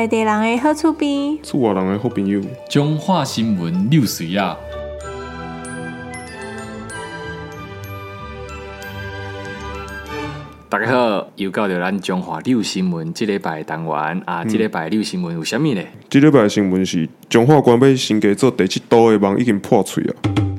在地人的好厝边，厝外人的好朋友。中华新闻六水啊！大家好，又到了咱中华六新闻这礼拜单元啊，这礼拜六新闻有啥物呢？这礼拜新闻是中华关要升格做第七都的梦已经破碎了。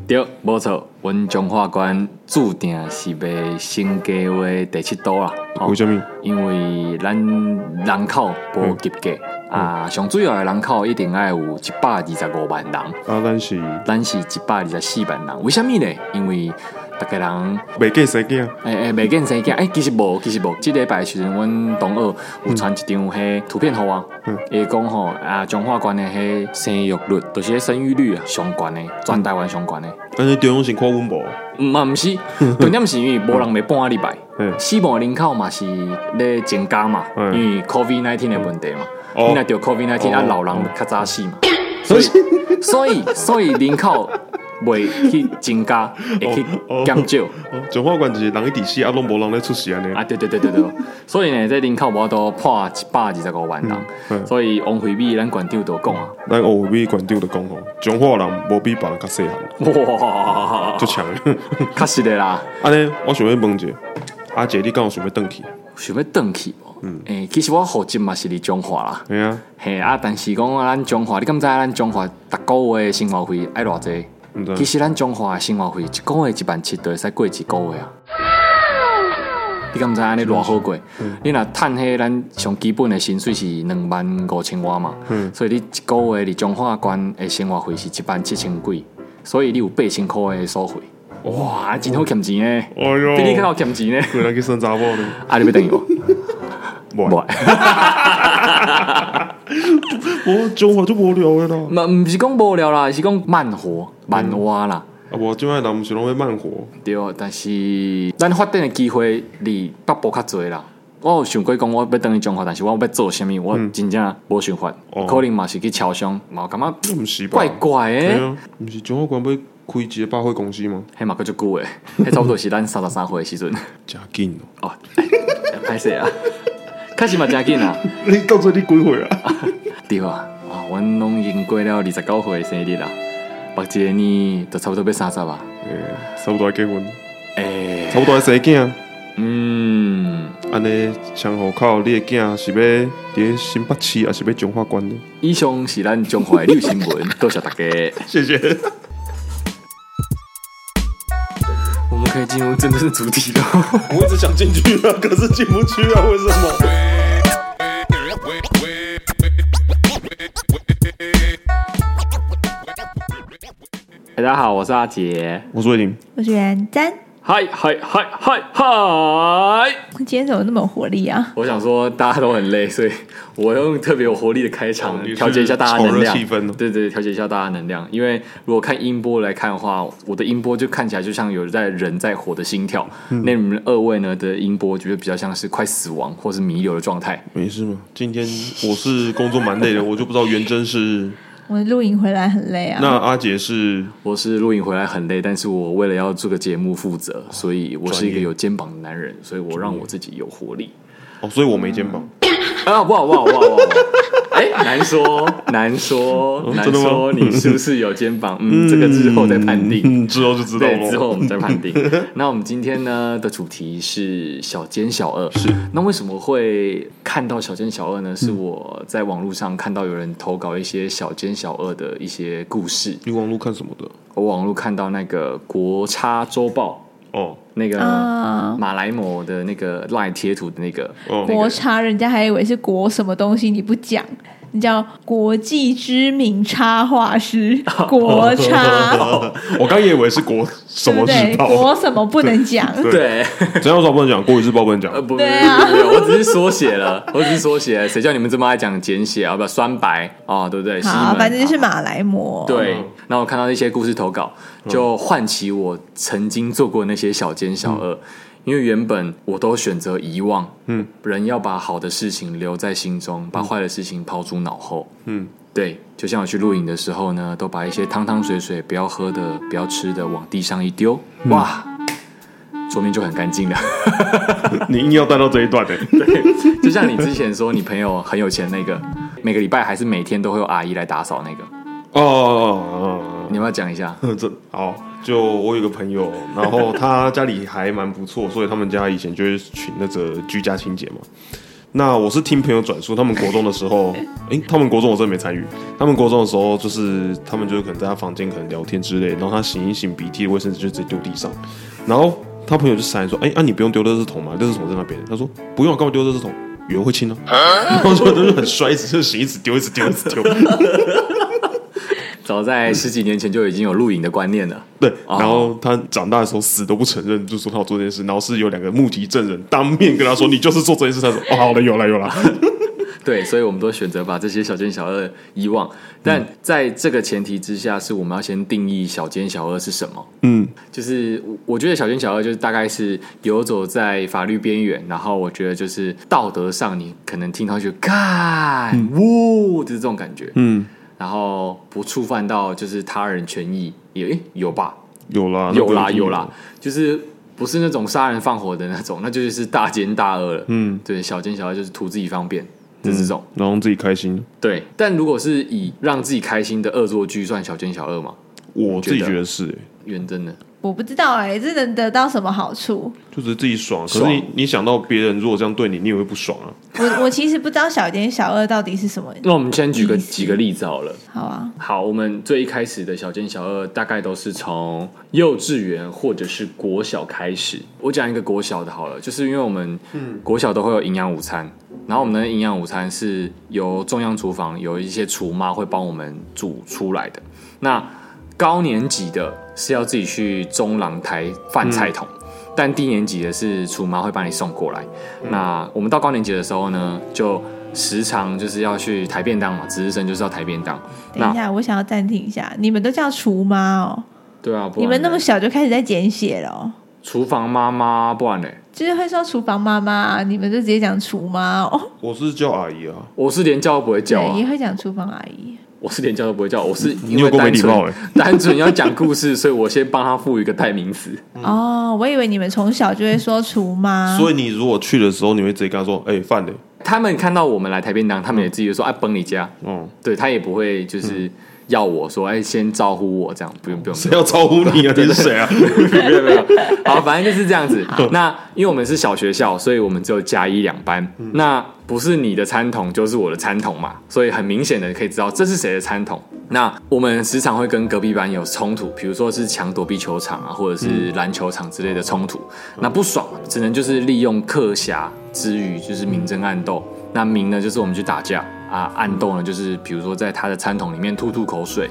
对，没错，阮中华关注定是要升格为第七都啦。为什么？因为咱人口无及格、嗯、啊，上主要的人口一定爱有一百二十五万人。啊，咱是咱是一百二十四万人。为什么呢？因为逐个人未见生囝，诶诶，未见生囝，诶，其实无，其实无。即礼拜时阵，阮同学有传一张迄图片互我，伊讲吼啊，中华关的迄生育率，就是迄生育率啊，上悬的，全台湾上悬的。但是中央是看阮无，毋嘛毋是，重点是因为无人要搬礼拜，死亡人口嘛是咧增加嘛，因为 COVID nineteen 的问题嘛，你若着 COVID nineteen 啊，老人较早死嘛，所以所以所以人口。未去增加，会去减少。中华关就是人一直死，啊，拢无人咧出事安尼。啊，对对对对对。所以呢，这人口无都破一百二十五万人。所以王惠美咱馆长都讲啊，咱王惠美馆长都讲吼，中华人无比别人较细汉。哇，足强。确实的啦。安尼，我想要问一下，阿姐，你敢有想要转去？想要转去？嗯。诶，其实我户籍嘛是伫中华啦。系啊。嘿啊，但是讲咱中华，你敢知咱中华逐个月生活费爱偌济？其实咱中华的生活费一个月一万七，就会使过一个月啊！你敢知安尼偌好过？你若趁迄咱上基本的薪水是两万五千外嘛？所以你一个月伫中华关的生活费是一万七千几，所以你有八千块的收费。哇，真好欠钱呢！比你较好欠钱呢！过来去生查某呢？啊，你要等于我？无。我中华就无聊的啦。嘛，唔是讲无聊啦，是讲慢活、慢活啦。啊，无，即摆人毋是拢要慢活。对，但是咱发展的机会离北部较侪啦。我有想过讲，我要等于中华，但是我要做啥物，我真正无想法。可能嘛是去超商，嘛感觉怪怪诶。唔是中华关要开一个百货公司吗？迄嘛够足久诶，迄差不多是咱三十三岁诶时阵。真紧哦。歹势啊！确实嘛真紧啊！你到做你几岁啊？对啊，啊，阮拢已经过了二十九岁生日啦，目前呢都差不多要三十吧。诶，差不多要结婚。诶，差不多要生囝。嗯，安尼上户口，你的囝是要伫新北市，还是要中华关呢？以上是咱中华六新闻，多谢大家，谢谢。我们可以进入真正的主题了。我一直想进去啊，可是进不去啊，为什么？大家好，我是阿杰，我是魏林，我是元真。嗨嗨嗨嗨嗨！今天怎么那么有活力啊？我想说大家都很累，所以我用特别有活力的开场，调节一下大家能量。气氛对对，调节一下大家能量。因为如果看音波来看的话，我的音波就看起来就像有在人在活的心跳。嗯、那你们二位呢的音波，觉得比较像是快死亡或是弥留的状态。没事吗？今天我是工作蛮累的，我就不知道元真是。我录影回来很累啊。那阿杰是？我是录影回来很累，但是我为了要做个节目负责，所以我是一个有肩膀的男人，所以我让我自己有活力。哦，所以我没肩膀。啊，不好不好不好不好。哎，难说难说难说，你是不是有肩膀？嗯，这个之后再判定，之后就知道了。之后我们再判定。那我们今天呢的主题是小奸小恶。是。那为什么会看到小奸小恶呢？是我在网络上看到有人投稿一些小奸小恶的一些故事。你网络看什么的？我网络看到那个国差周报。哦，那个马来模的那个赖贴图的那个国差，人家还以为是国什么东西，你不讲。你叫国际知名插画师 国插，我刚以为是国什么日报，国什么不能讲？对，怎样说不能讲？国语日报不能讲？呃，不，对啊，我只是缩写了，我只是缩写，谁叫你们这么爱讲简写啊？不，酸白啊，对不对？好，反正就是马来模。对，那我看到一些故事投稿，就唤起我曾经做过那些小奸小恶。因为原本我都选择遗忘，嗯，人要把好的事情留在心中，把坏的事情抛诸脑后，嗯，对，就像我去露营的时候呢，都把一些汤汤水水不要喝的、不要吃的往地上一丢，哇，桌面就很干净了。你硬要带到这一段的，对，就像你之前说你朋友很有钱那个，每个礼拜还是每天都会有阿姨来打扫那个。哦哦哦，你要不要讲一下？这好，就我有个朋友，然后他家里还蛮不错，所以他们家以前就是请那个居家清洁嘛。那我是听朋友转述，他们国中的时候，诶，他们国中我真的没参与。他们国中的时候，就是他们就是可能在他房间可能聊天之类，然后他擤一擤鼻涕的卫生纸就直接丢地上，然后他朋友就闪说，哎，啊你不用丢垃圾桶吗？垃圾桶在那边。他说不用，干嘛丢垃圾桶？有人会清哦。然后说就是很衰，一直就擤一直丢，一直丢，一直丢。早在十几年前就已经有录影的观念了。对，然后他长大的时候死都不承认，就说他有做这件事。然后是有两个目击证人当面跟他说：“ 你就是做这件事。”他说：“哦，好了，有了，有了。”对，所以我们都选择把这些小奸小恶遗忘。但在这个前提之下，是我们要先定义小奸小恶是什么。嗯，就是我觉得小奸小恶就是大概是游走在法律边缘，然后我觉得就是道德上你可能听到就干，呜，就是这种感觉。嗯。然后不触犯到就是他人权益，也有吧？有啦，有啦，有啦，就是不是那种杀人放火的那种，那 就是大奸大恶了。嗯，对，小奸小恶就是图自己方便，就是这种，然后自己开心。对，但如果是以让自己开心的恶作剧算小奸小恶吗？我自己觉得是，原真的。我不知道哎、欸，这能得到什么好处？就是自己爽。可是你你想到别人如果这样对你，你也会不爽啊。我我其实不知道小奸小恶到底是什么。那我们先举个几个例子好了。好啊。好，我们最一开始的小奸小恶大概都是从幼稚园或者是国小开始。我讲一个国小的好了，就是因为我们国小都会有营养午餐，然后我们的营养午餐是由中央厨房有一些厨妈会帮我们煮出来的。那高年级的。是要自己去中廊台饭菜桶，嗯、但低年级的是厨妈会把你送过来。嗯、那我们到高年级的时候呢，就时常就是要去抬便当嘛，值日生就是要抬便当。等一下，我想要暂停一下，你们都叫厨妈哦？对啊，你们那么小就开始在简写了哦？厨房妈妈，不然呢？就是会说厨房妈妈，你们就直接讲厨妈哦？我是叫阿姨啊，我是连叫都不会叫啊，也会讲厨房阿姨。我是连叫都不会叫，我是因为单纯 单纯要讲故事，所以我先帮他赋予一个代名词。哦，我以为你们从小就会说厨妈，所以你如果去的时候，你会直接跟他说：“哎，饭的。”他们看到我们来台边当，他们也自己说：“哎，崩你家。”嗯，对他也不会就是。要我说，哎，先招呼我这样，不用不用。谁要招呼你啊？这是谁啊？没有没有。好，反正就是这样子。那因为我们是小学校，所以我们只有甲乙两班。嗯、那不是你的餐桶就是我的餐桶嘛，所以很明显的可以知道这是谁的餐桶。那我们时常会跟隔壁班有冲突，比如说是抢躲避球场啊，或者是篮球场之类的冲突。嗯、那不爽，只能就是利用课暇之余，就是明争暗斗。那明呢，就是我们去打架。啊，暗动呢，就是比如说在他的餐桶里面吐吐口水，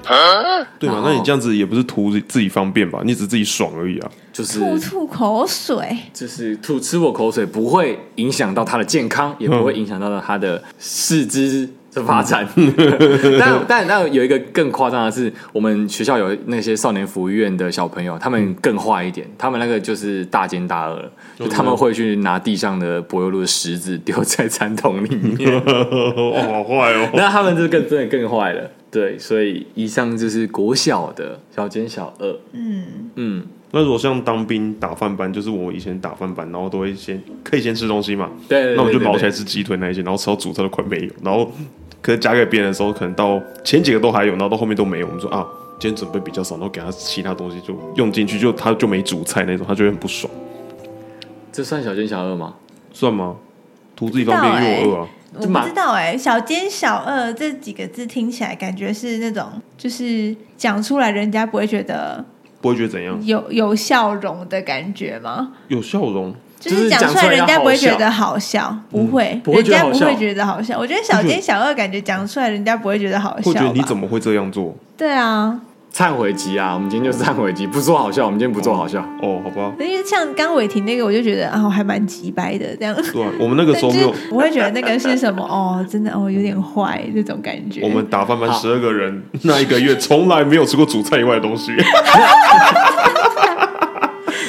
对嘛？那你这样子也不是图自己方便吧？你只是自己爽而已啊。就是吐吐口水，就是吐吃我口水，不会影响到他的健康，也不会影响到他的四肢的发展。但但但有一个更夸张的是，我们学校有那些少年福利院的小朋友，他们更坏一点，他们那个就是大奸大恶了。就他们会去拿地上的柏油路的石子丢在餐桶里面，哦，好坏哦！那他们就更真的更坏了。对，所以以上就是国小的小奸小恶。嗯嗯，那如果像当兵打饭班，就是我以前打饭班，然后都会先可以先吃东西嘛。对，那我们就毛起来吃鸡腿那一些，然后吃到主菜都快没有，然后可能夹给别人的时候，可能到前几个都还有，然后到后面都没有。我们说啊，今天准备比较少，然后给他其他东西就用进去，就他就没主菜那种，他就会很不爽。这算小奸小恶吗？算吗？图自己方便又饿啊！我不知道哎、欸，小奸小恶这几个字听起来感觉是那种，就是讲出来人家不会觉得，不会觉得怎样，有有笑容的感觉吗？有笑容，就是讲出来人家不会觉得好笑，不会，人家不会觉得好笑。我觉得小奸小恶感觉讲出来人家不会觉得好笑，会觉得你怎么会这样做？对啊。忏悔集啊！我们今天就是忏悔集，不做好笑。我们今天不做好笑哦，好吧。因为像刚伟霆那个，我就觉得啊，我还蛮直白的这样。对，我们那个时候没有，我会觉得那个是什么哦，真的哦，有点坏这种感觉。我们打翻班十二个人，那一个月从来没有吃过主菜以外的东西。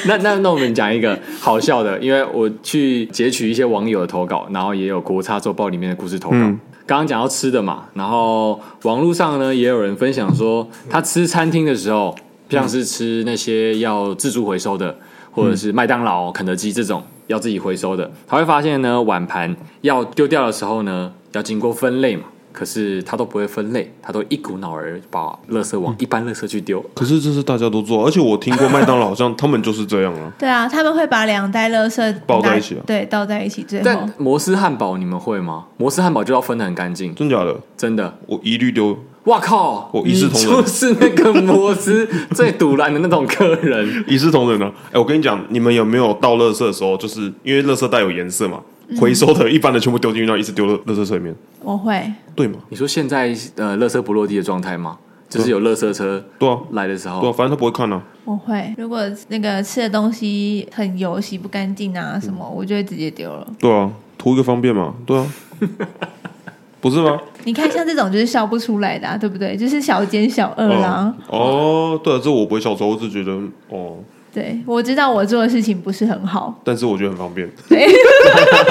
那那那我们讲一个好笑的，因为我去截取一些网友的投稿，然后也有国差周报里面的故事投稿。嗯刚刚讲到吃的嘛，然后网络上呢也有人分享说，他吃餐厅的时候，像是吃那些要自助回收的，或者是麦当劳、肯德基这种要自己回收的，他会发现呢碗盘要丢掉的时候呢，要经过分类嘛，可是他都不会分类，他都一股脑儿把垃圾往一般垃圾去丢。可是这是大家都做，而且我听过麦当劳好像他们就是这样啊。对啊，他们会把两袋垃圾抱在一起啊，对，倒在一起。最后，但摩斯汉堡你们会吗？摩斯汉堡就要分得很干净，真假的？真的，我一律丢。哇靠！我一视同仁，就是那个摩斯最堵拦的那种客人，一视同仁呢。哎，我跟你讲，你们有没有倒垃圾的时候，就是因为垃圾袋有颜色嘛？回收的一般的全部丢进去，然后一直丢到垃圾车里面。我会，对吗？你说现在呃，垃圾不落地的状态吗？就是有垃圾车对啊来的时候，对啊，反正他不会看啊。我会，如果那个吃的东西很油、洗不干净啊什么，我就会直接丢了。对啊，图一个方便嘛。对啊，不是吗？你看，像这种就是笑不出来的，啊对不对？就是小奸小恶啦。哦，对啊，这我不会笑出来，我只觉得哦。对，我知道我做的事情不是很好，但是我觉得很方便。对，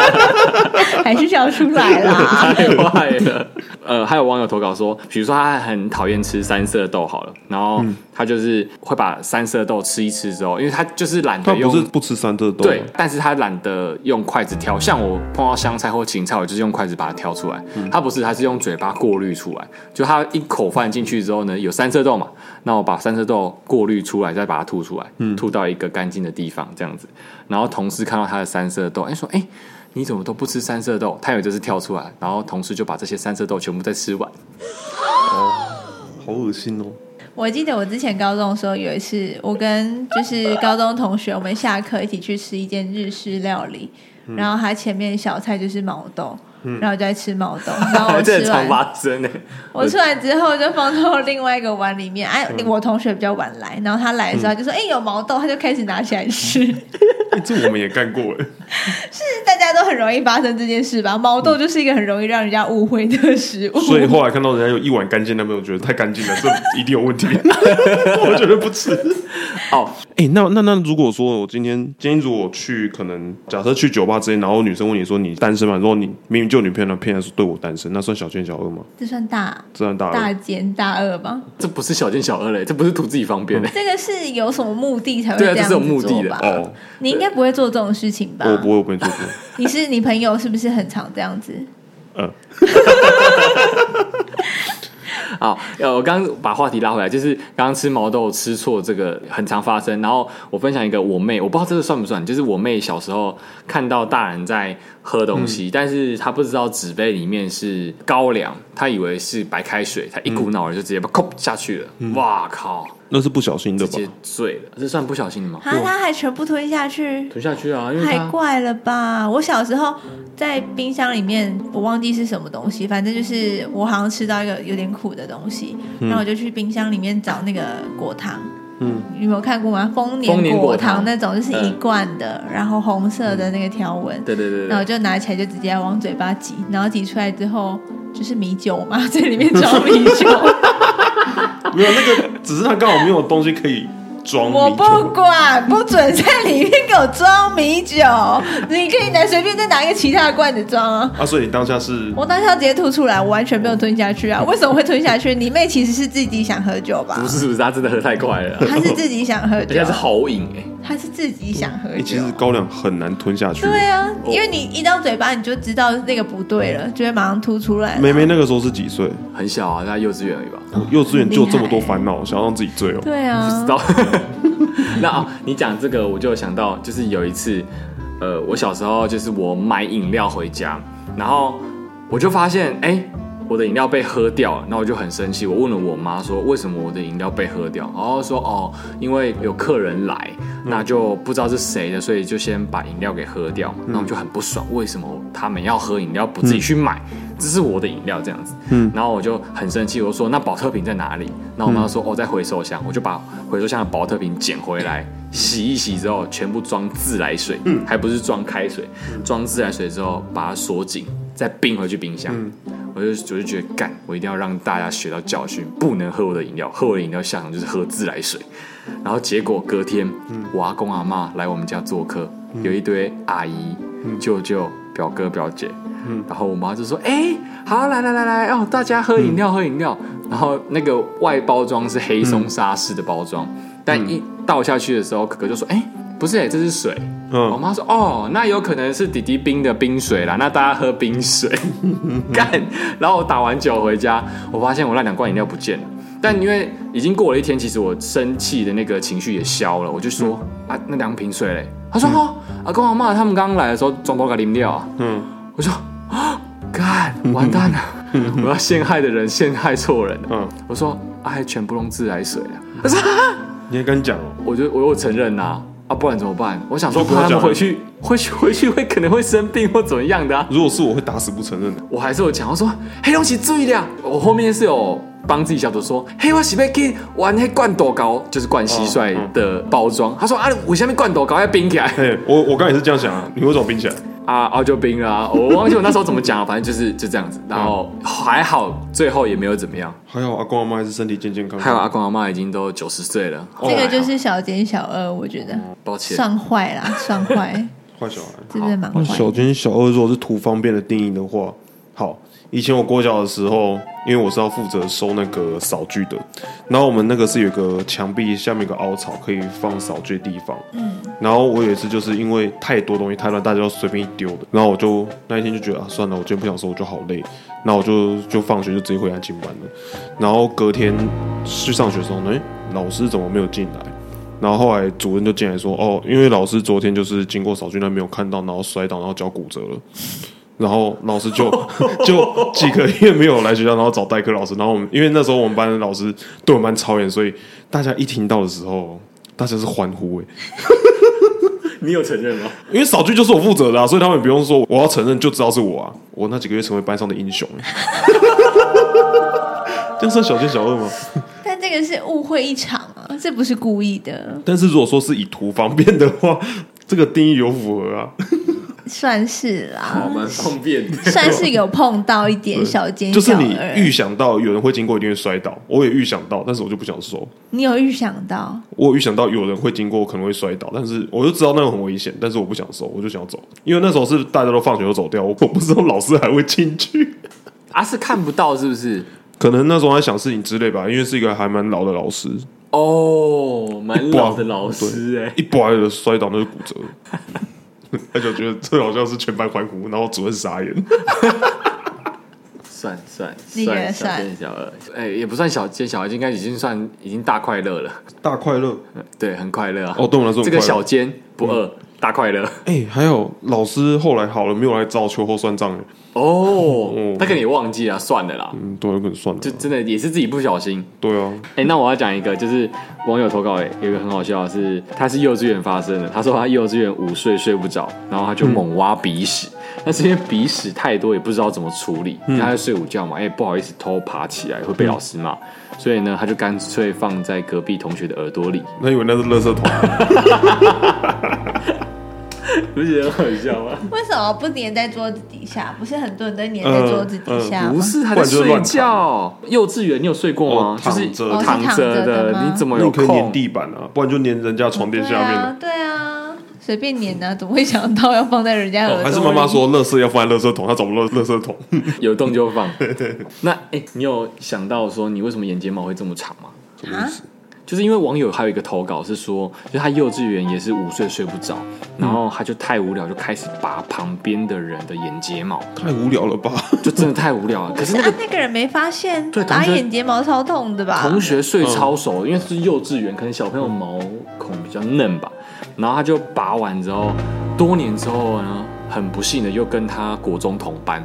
还是笑出来啦，太坏了。呃，还有网友投稿说，比如说他很讨厌吃三色豆，好了，然后他就是会把三色豆吃一吃之后，因为他就是懒得用，他不是不吃三色豆，对，但是他懒得用筷子挑。像我碰到香菜或芹菜，我就是用筷子把它挑出来。他不是，他是用嘴巴过滤出来。就他一口饭进去之后呢，有三色豆嘛，那我把三色豆过滤出来，再把它吐出来，吐。到一个干净的地方，这样子，然后同事看到他的三色豆，哎，说，哎，你怎么都不吃三色豆？他以为这是跳出来，然后同事就把这些三色豆全部再吃完。哦，好恶心哦！我记得我之前高中的时候有一次，我跟就是高中同学，我们下课一起去吃一间日式料理，然后它前面小菜就是毛豆。然后我就在吃毛豆，然后我吃完，我吃完之后就放到另外一个碗里面。哎，我同学比较晚来，然后他来的时候就说：“哎，有毛豆。”他就开始拿起来吃。这我们也干过哎。是大家都很容易发生这件事吧？毛豆就是一个很容易让人家误会的食物。所以后来看到人家有一碗干净，的，没有觉得太干净了，这一定有问题。我觉得不吃。好，哎，那那那如果说我今天今天如果去，可能假设去酒吧之前，然后女生问你说你单身吗？如果你明明。就女朋友的骗还是对我单身，那算小奸小恶吗？这算大，这算大大奸大恶吧？这不是小奸小恶嘞，这不是图自己方便嘞。这个是有什么目的才会这样子做吧？对啊，这是有目的的哦。你应该不会做这种事情吧？我不会，我不会做过。你是你朋友是不是很常这样子？嗯。好，呃，我刚刚把话题拉回来，就是刚刚吃毛豆吃错这个很常发生。然后我分享一个我妹，我不知道这个算不算，就是我妹小时候看到大人在喝东西，嗯、但是她不知道纸杯里面是高粱，她以为是白开水，她一股脑儿就直接把扣下去了。嗯、哇靠！那是不小心的吧？直接醉了，这算不小心的吗？啊，他还全部吞下去，吞下去啊！因为太怪了吧！我小时候在冰箱里面，我忘记是什么东西，反正就是我好像吃到一个有点苦的东西，嗯、然后我就去冰箱里面找那个果糖。嗯，你有没有看过吗？丰年果糖那种就是一罐的，嗯、然后红色的那个条纹。对对对。然后我就拿起来就直接往嘴巴挤，然后挤出来之后就是米酒嘛，这里面装米酒。没有那个，只是他刚好没有东西可以装。我不管，不准在里面给我装米酒。你可以拿随便再拿一个其他的罐子装啊。啊，所以你当下是？我当下直接吐出来，我完全没有吞下去啊。为什么会吞下去？你妹其实是自己想喝酒吧？不是，不是，她真的喝太快了。她是自己想喝酒，人家是豪饮哎。他是自己想喝酒，欸，其实高粱很难吞下去。对啊，因为你一到嘴巴，你就知道那个不对了，就会马上吐出来。妹妹那个时候是几岁？很小啊，在幼稚园而已吧。哦、幼稚园就这么多烦恼，想要让自己醉哦。对啊，不知道。那啊，你讲这个，我就想到，就是有一次，呃，我小时候就是我买饮料回家，然后我就发现，哎、欸。我的饮料被喝掉了，那我就很生气。我问了我妈说，为什么我的饮料被喝掉？然后说哦，因为有客人来，那就不知道是谁的，所以就先把饮料给喝掉。那我就很不爽，为什么他们要喝饮料不自己去买？这是我的饮料这样子。嗯，然后我就很生气，我说那保特瓶在哪里？那我妈说哦，在回收箱。我就把回收箱的保特瓶捡回来，洗一洗之后，全部装自来水，还不是装开水，装自来水之后把它锁紧，再冰回去冰箱。我就我就觉得干，我一定要让大家学到教训，不能喝我的饮料，喝我的饮料下场就是喝自来水。然后结果隔天，嗯、我阿公阿妈来我们家做客，嗯、有一堆阿姨、嗯、舅舅、表哥表姐，嗯、然后我妈就说：“哎、欸，好，来来来来，哦，大家喝饮料，嗯、喝饮料。”然后那个外包装是黑松沙士的包装，嗯、但一倒下去的时候，哥哥就说：“哎、欸，不是、欸，这是水。”我妈说：“哦，那有可能是弟弟冰的冰水啦，那大家喝冰水。”干，然后我打完酒回家，我发现我那两罐饮料不见了。但因为已经过了一天，其实我生气的那个情绪也消了，我就说：“啊，那两瓶水嘞？”他说：“哦，阿公阿妈他们刚刚来的时候装多个饮料啊。”嗯，我说：“啊，干，完蛋了，我要陷害的人陷害错人了。”嗯，我说：“啊，还全部用自来水啊。”他说：“你还敢讲哦？”我就我有承认呐。啊，不然怎么办？我想说，怕他们回去，回去，回去会可能会生病或怎么样的啊。如果是我，会打死不承认的。我还是有讲，我说黑东西注意点。我后面是有帮自己小组说，嘿，我是要去玩那罐头糕，就是灌蟋蟀的包装。他说啊，我下面罐头糕要冰起来。嘿，我我刚也是这样想啊，你为什么冰起来？啊，啊就冰了啊！我忘记我那时候怎么讲了，反正就是就这样子。然后还好，最后也没有怎么样。还好阿公阿妈还是身体健健康康。还有阿公阿妈已经都九十岁了。这个就是小奸小恶，我觉得。抱歉。算坏啦，算坏。坏小孩。真的蛮坏。小奸小恶，如果是图方便的定义的话，好。以前我国小的时候，因为我是要负责收那个扫具的，然后我们那个是有个墙壁下面有个凹槽，可以放扫具的地方。嗯，然后我有一次就是因为太多东西太乱，大家都随便一丢的，然后我就那一天就觉得啊，算了，我今天不想收，我就好累，然后我就就放学就直接回安亲班了。然后隔天去上学的时候呢，欸，老师怎么没有进来？然后后来主任就进来说，哦，因为老师昨天就是经过扫具那没有看到，然后摔倒，然后脚骨折了。然后老师就 就几个月没有来学校，然后找代课老师。然后我们因为那时候我们班的老师对我们班超严，所以大家一听到的时候，大家是欢呼哎。你有承认吗？因为扫具就是我负责的啊，所以他们不用说我要承认就知道是我啊。我那几个月成为班上的英雄。这样算小奸小恶吗？但这个是误会一场啊，这不是故意的。但是如果说是以图方便的话，这个定义有符合啊。算是啦，蛮方便的。算是有碰到一点小奸小恶，就是你预想到有人会经过，一定会摔倒。我也预想到，但是我就不想说。你有预想到？我预想到有人会经过，可能会摔倒，但是我就知道那个很危险，但是我不想说，我就想走，因为那时候是大家都放学都走掉，我不知道老师还会进去。啊，是看不到是不是？可能那时候在想事情之类吧，因为是一个还蛮老的老师哦，蛮老的老师哎，一拐的摔倒那就骨折。他就觉得最好像是全班欢呼，然后主任傻眼。算算算小奸小二，哎，也不算小奸小二，应该已经算已经大快乐了。大快乐，对，很快乐啊。哦，对我来说，这个小奸不恶，大快乐。哎，还有老师后来好了，没有来找秋后算账。哦，他可能也忘记了，算了啦。嗯，对，有可能算了。就真的也是自己不小心。对啊。哎，那我要讲一个，就是网友投稿，哎，有一个很好笑的是，他是幼稚园发生的。他说他幼稚园午睡睡不着，然后他就猛挖鼻屎，那是因为鼻屎太多，也不知道怎么处理。他在睡午觉嘛，哎，不好意思偷爬起来会被老师骂，所以呢，他就干脆放在隔壁同学的耳朵里。那以为那是垃圾桶。不觉得很好笑吗？为什么不粘在桌子底下？不是很多人都粘在桌子底下吗？不是，他在睡觉。幼稚园你有睡过吗？就是躺着的，你怎么有可以粘地板啊？不然就粘人家床垫下面。对啊，随便粘啊，怎么会想到要放在人家耳朵？还是妈妈说，垃圾要放在垃圾桶，他找不到垃圾桶，有洞就放。那哎，你有想到说你为什么眼睫毛会这么长吗？什么意思？就是因为网友还有一个投稿是说，就他幼稚园也是午睡睡不着，然后他就太无聊，就开始拔旁边的人的眼睫毛。太无聊了吧？就真的太无聊了。可是那个那个人没发现，对，拔眼睫毛超痛的吧？同学睡超熟，因为是幼稚园，可能小朋友毛孔比较嫩吧。然后他就拔完之后，多年之后呢，很不幸的又跟他国中同班。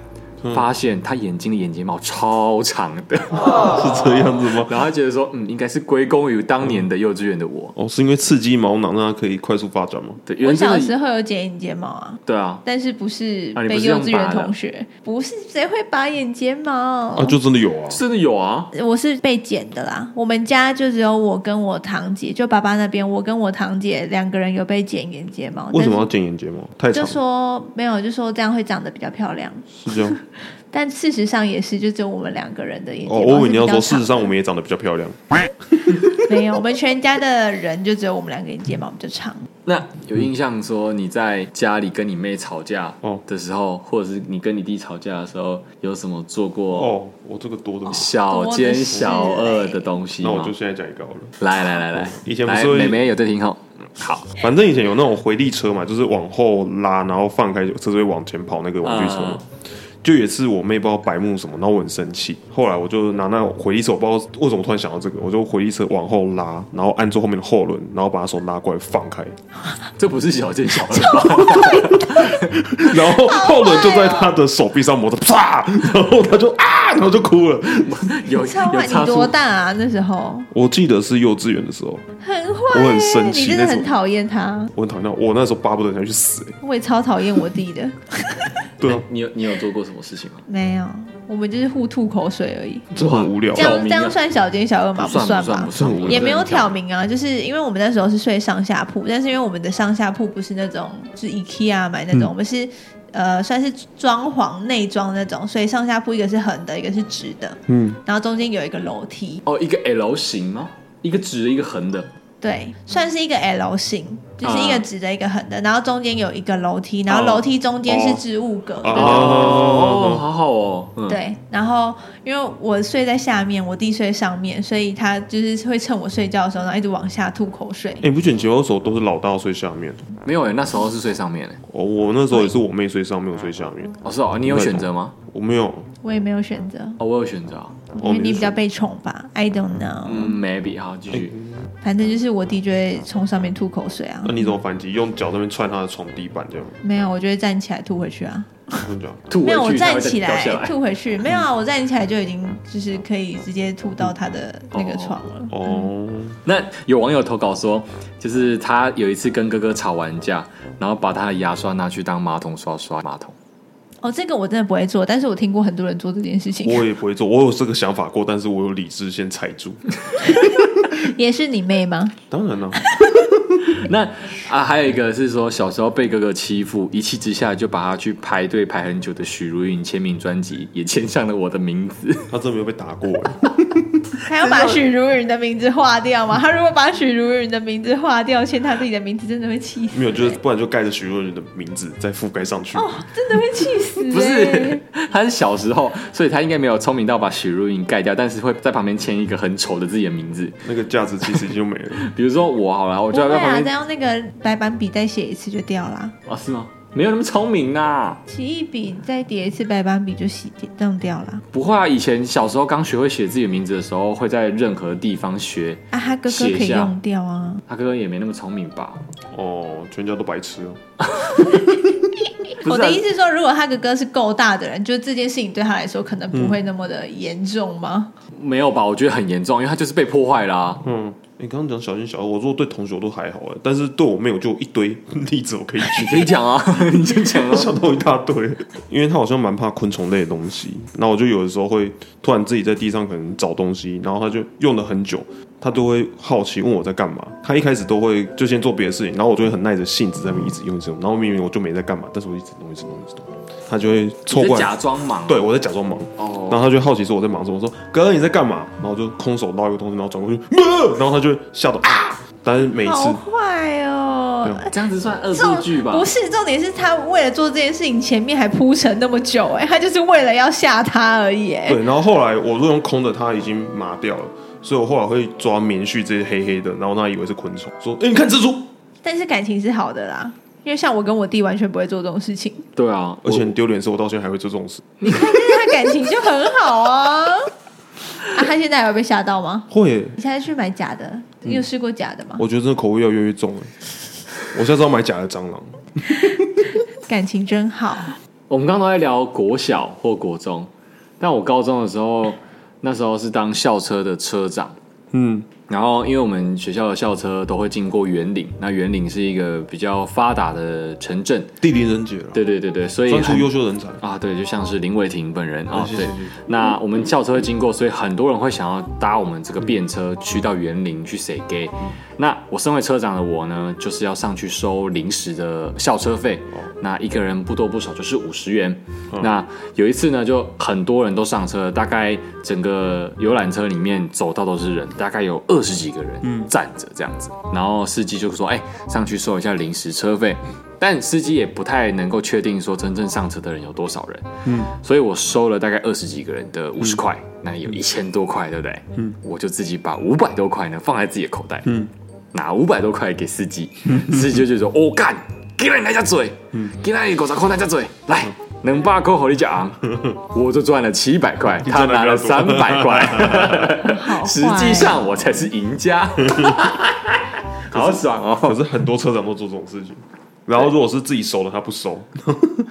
发现他眼睛的眼睫毛超长的，是这样子吗？然后他觉得说，嗯，应该是归功于当年的幼稚园的我。哦，是因为刺激毛囊让它可以快速发展吗？对，我小时候有剪眼睫毛啊。对啊，但是不是被幼稚园同学？不是，谁会拔眼睫毛？啊，就真的有啊，真的有啊。我是被剪的啦。我们家就只有我跟我堂姐，就爸爸那边，我跟我堂姐两个人有被剪眼睫毛。为什么要剪眼睫毛？太长。就说没有，就说这样会长得比较漂亮。是这样。但事实上也是，就只有我们两个人的眼睛。哦，我以为你要说，事实上我们也长得比较漂亮。没有，我们全家的人就只有我们两个眼睫毛比较长。那有印象说你在家里跟你妹吵架的时候，或者是你跟你弟吵架的时候，有什么做过？哦，我这个多的小奸小恶的东西。那我就现在讲一个好了。来来来来，以前不是妹妹有在听哈。好，反正以前有那种回力车嘛，就是往后拉，然后放开车子会往前跑那个玩具车嘛。嗯就也是我妹不知道白目什么，然后我很生气。后来我就拿那回力车，我不知道为什么突然想到这个，我就回力车往后拉，然后按住后面的后轮，然后把他手拉过来放开。这不是小奸小恶吗？然后后轮就在他的手臂上磨着，啪！然后他就啊，然后就哭了。有有你多大啊？那时候我记得是幼稚园的时候，很坏，我很生气，你真的很讨厌他。我很讨厌他，我那时候巴不得他去死。我也超讨厌我弟的。对啊，你有你有做过什么事情吗？没有，我们就是互吐口水而已，这很无聊。这样这样算小奸小恶吗？不算吧，不算，也没有挑明啊。就是因为我们那时候是睡上下铺，但是因为我们的上下铺不是那种是 IKEA 买那种，嗯、我们是呃算是装潢内装那种，所以上下铺一个是横的，一个是直的，嗯，然后中间有一个楼梯。哦，一个 L 型吗？一个直的，一个横的。对，算是一个 L 型，就是一个直的，一个横的，然后中间有一个楼梯，然后楼梯中间是置物格，哦，好好哦。对，然后因为我睡在下面，我弟睡上面，所以他就是会趁我睡觉的时候，然后一直往下吐口水。哎，你不卷球的时候都是老大睡下面？没有哎，那时候是睡上面哎。哦，我那时候也是我妹睡上面，我睡下面。哦，是哦，你有选择吗？我没有，我也没有选择。哦，我有选择，因为你比较被宠吧？I don't know。嗯，maybe 好，继续。反正就是我弟就会从上面吐口水啊。那你怎么反击？用脚那边踹他的床地板这样？没有，我就会站起来吐回去啊。吐，没有，我站起来吐回去。没有啊，我站起来就已经就是可以直接吐到他的那个床了。哦。那有网友投稿说，就是他有一次跟哥哥吵完架，然后把他的牙刷拿去当马桶刷刷马桶。哦，这个我真的不会做，但是我听过很多人做这件事情。我也不会做，我有这个想法过，但是我有理智先踩住。也是你妹吗？当然了。那啊，还有一个是说，小时候被哥哥欺负，一气之下就把他去排队排很久的许茹芸签名专辑也签上了我的名字。他真的没有被打过？他要把许茹芸的名字划掉吗？他如果把许茹芸的名字划掉，签他自己的名字，真的会气死。没有，就是不然就盖着许茹芸的名字再覆盖上去。哦，真的会气死。不是，他是小时候，所以他应该没有聪明到把许茹芸盖掉，但是会在旁边签一个很丑的自己的名字。那个价值其实就没了。比如说我好了，我就要在旁边再用那个白板笔再写一次就掉了。哦，是吗？没有那么聪明呐、啊！奇异笔再叠一次白板笔就洗弄掉了。不会啊，以前小时候刚学会写自己的名字的时候，会在任何地方学。啊，他哥哥可以用掉啊。他哥哥也没那么聪明吧？哦，全家都白痴哦。我的意思是说，如果他哥哥是够大的人，就这件事情对他来说可能不会那么的严重吗？嗯、没有吧？我觉得很严重，因为他就是被破坏啦、啊。嗯。你刚刚讲小心小，我说对同学我都还好哎，但是对我妹我就一堆 例子我可以举，可以讲啊，你先讲啊，想到一大堆，因为他好像蛮怕昆虫类的东西，然后我就有的时候会突然自己在地上可能找东西，然后他就用了很久，他都会好奇问我在干嘛，他一开始都会就先做别的事情，然后我就会很耐着性子在那边一直用这种，然后明明我就没在干嘛，但是我一直弄一直弄一直弄。他就会错怪，假装忙，对我在假装忙，哦，然后他就好奇说我在忙什么，我说哥你在干嘛？然后就空手捞一个东西，然后转过去，然后他就吓到啊！但是每次好坏哦，这样子算恶作剧吧？不是，重点是他为了做这件事情，前面还铺陈那么久，哎，他就是为了要吓他而已，哎，对。然后后来我都用空的，他已经麻掉了，所以我后来会抓棉絮这些黑黑的，然后他以为是昆虫，说哎你看蜘蛛，但是感情是好的啦。因为像我跟我弟完全不会做这种事情。对啊，而且很丢脸的是，我到现在还会做这种事。你看，他感情就很好啊。啊，他现在还会被吓到吗？会。你现在去买假的？你有试过假的吗？我觉得这个口味要越来越重了。我现在知道买假的蟑螂。感情真好。我们刚刚都在聊国小或国中，但我高中的时候，那时候是当校车的车长。嗯。然后，因为我们学校的校车都会经过园林，那园林是一个比较发达的城镇，地灵人杰了。对对对对，所以专出优秀人才啊，对，就像是林伟霆本人啊，对。那我们校车会经过，所以很多人会想要搭我们这个便车去到园林去洗 Gay。那我身为车长的我呢，就是要上去收临时的校车费。那一个人不多不少，就是五十元。那有一次呢，就很多人都上车，大概整个游览车里面走道都是人，大概有二十几个人站着这样子。然后司机就说：“哎，上去收一下临时车费。”但司机也不太能够确定说真正上车的人有多少人。嗯，所以我收了大概二十几个人的五十块，那有一千多块，对不对？嗯，我就自己把五百多块呢放在自己的口袋。嗯。拿五百多块给司机，司机就就说：“我、哦、干，给了你那家嘴，给了你狗杂扣那家嘴，来，能把口好你讲，我就赚了七百块，他拿了三百块，实际上我才是赢家，好爽哦！可是很多车长都做这种事情。”然后如果是自己熟了，他不收。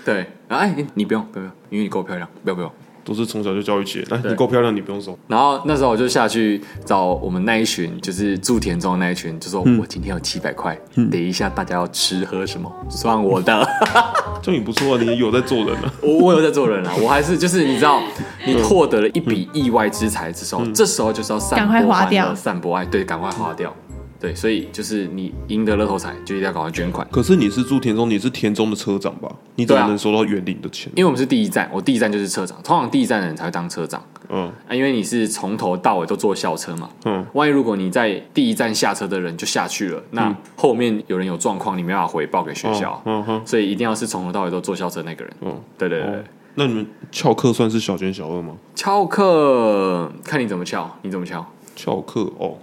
对，哎，你你不用，不用，因为你够漂亮，不要不用。都是从小就教育起来，来，你够漂亮，你不用收。然后那时候我就下去找我们那一群，就是住田中的那一群，就说我今天有七百块，等一下大家要吃喝什么算我的。这也不错啊，你有在做人啊。我 我有在做人啊，我还是就是你知道，你获得了一笔意外之财之时候，这时候就是要散播欢乐，散播爱，对，赶快花掉。对，所以就是你赢得乐透彩，就一定要赶快捐款。可是你是住田中，你是田中的车长吧？你怎么能收到园领的钱？因为我们是第一站，我第一站就是车长。通常第一站的人才会当车长。嗯，啊，因为你是从头到尾都坐校车嘛。嗯，万一如果你在第一站下车的人就下去了，那后面有人有状况，你没办法回报给学校。嗯哼，所以一定要是从头到尾都坐校车那个人。嗯，对对对。那你们翘课算是小奸小恶吗？翘课看你怎么翘，你怎么翘？翘课哦。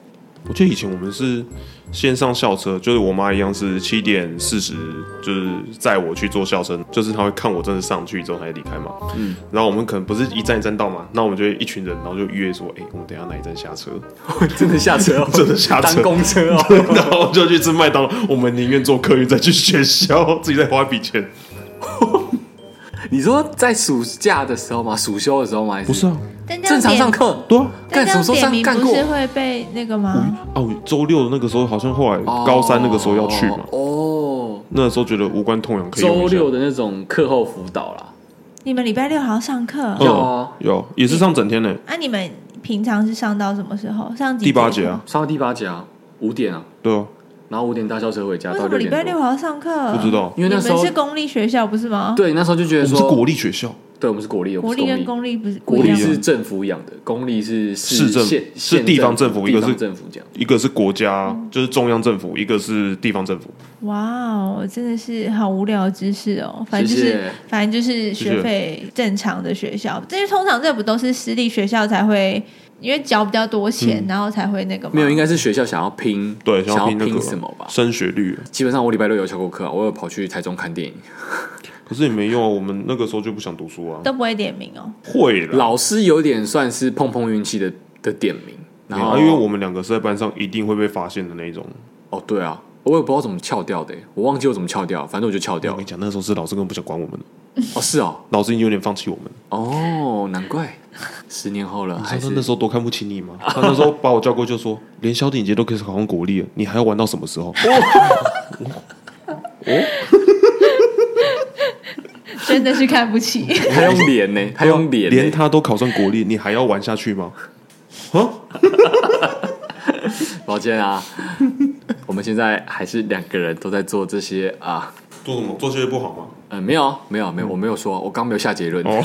我记得以前我们是先上校车，就是我妈一样是七点四十，就是载我去坐校车，就是她会看我真的上去之后才离开嘛。嗯，然后我们可能不是一站一站到嘛，那我们就一群人，然后就约说，哎、欸，我们等一下哪一站下车？真的下车、哦，真的下车，当公车哦。然后就去吃麦当劳，我们宁愿坐客运再去学校，自己再花一笔钱。你说在暑假的时候吗？暑休的时候吗？不是啊。正常上课，对啊，干什么时候上干过？不是会被那个吗？哦，周六的那个时候，好像后来高三那个时候要去嘛。哦，那时候觉得无关痛痒，可以。周六的那种课后辅导啦。你们礼拜六还要上课？有啊，有，也是上整天呢。啊你们平常是上到什么时候？上第八节啊，上到第八节啊，五点啊。对啊，然后五点搭校车回家。为什么礼拜六还要上课？不知道，因为那时候是公立学校，不是吗？对，那时候就觉得说是国立学校。对，我们是国立，国立跟公立不是国立是政府养的，公立是市政府，是地方政府，一个是政府讲，一个是国家，就是中央政府，一个是地方政府。哇哦，真的是好无聊的知识哦！反正就是，反正就是学费正常的学校，这些通常这不都是私立学校才会，因为缴比较多钱，然后才会那个吗？没有，应该是学校想要拼，对，想要拼什么吧？升学率。基本上我礼拜六有翘过课，我有跑去台中看电影。可是也没用啊，我们那个时候就不想读书啊，都不会点名哦。会啦，老师有点算是碰碰运气的的点名，然后因为我们两个是在班上一定会被发现的那种。哦，对啊，我也不知道怎么翘掉的，我忘记我怎么翘掉，反正我就翘掉。我跟你讲，那时候是老师根本不想管我们哦，是哦，老师已经有点放弃我们。哦，难怪，十年后了，还是那时候多看不起你吗？他那时候把我叫过就说，连萧鼎杰都可以考上国立了，你还要玩到什么时候？哦。真的是看不起，他用脸呢？他用脸，连他都考上国立，你还要玩下去吗？啊！抱歉啊，我们现在还是两个人都在做这些啊。做什么？做这些不好吗？嗯，没有，没有，没有，我没有说，我刚没有下结论。哦、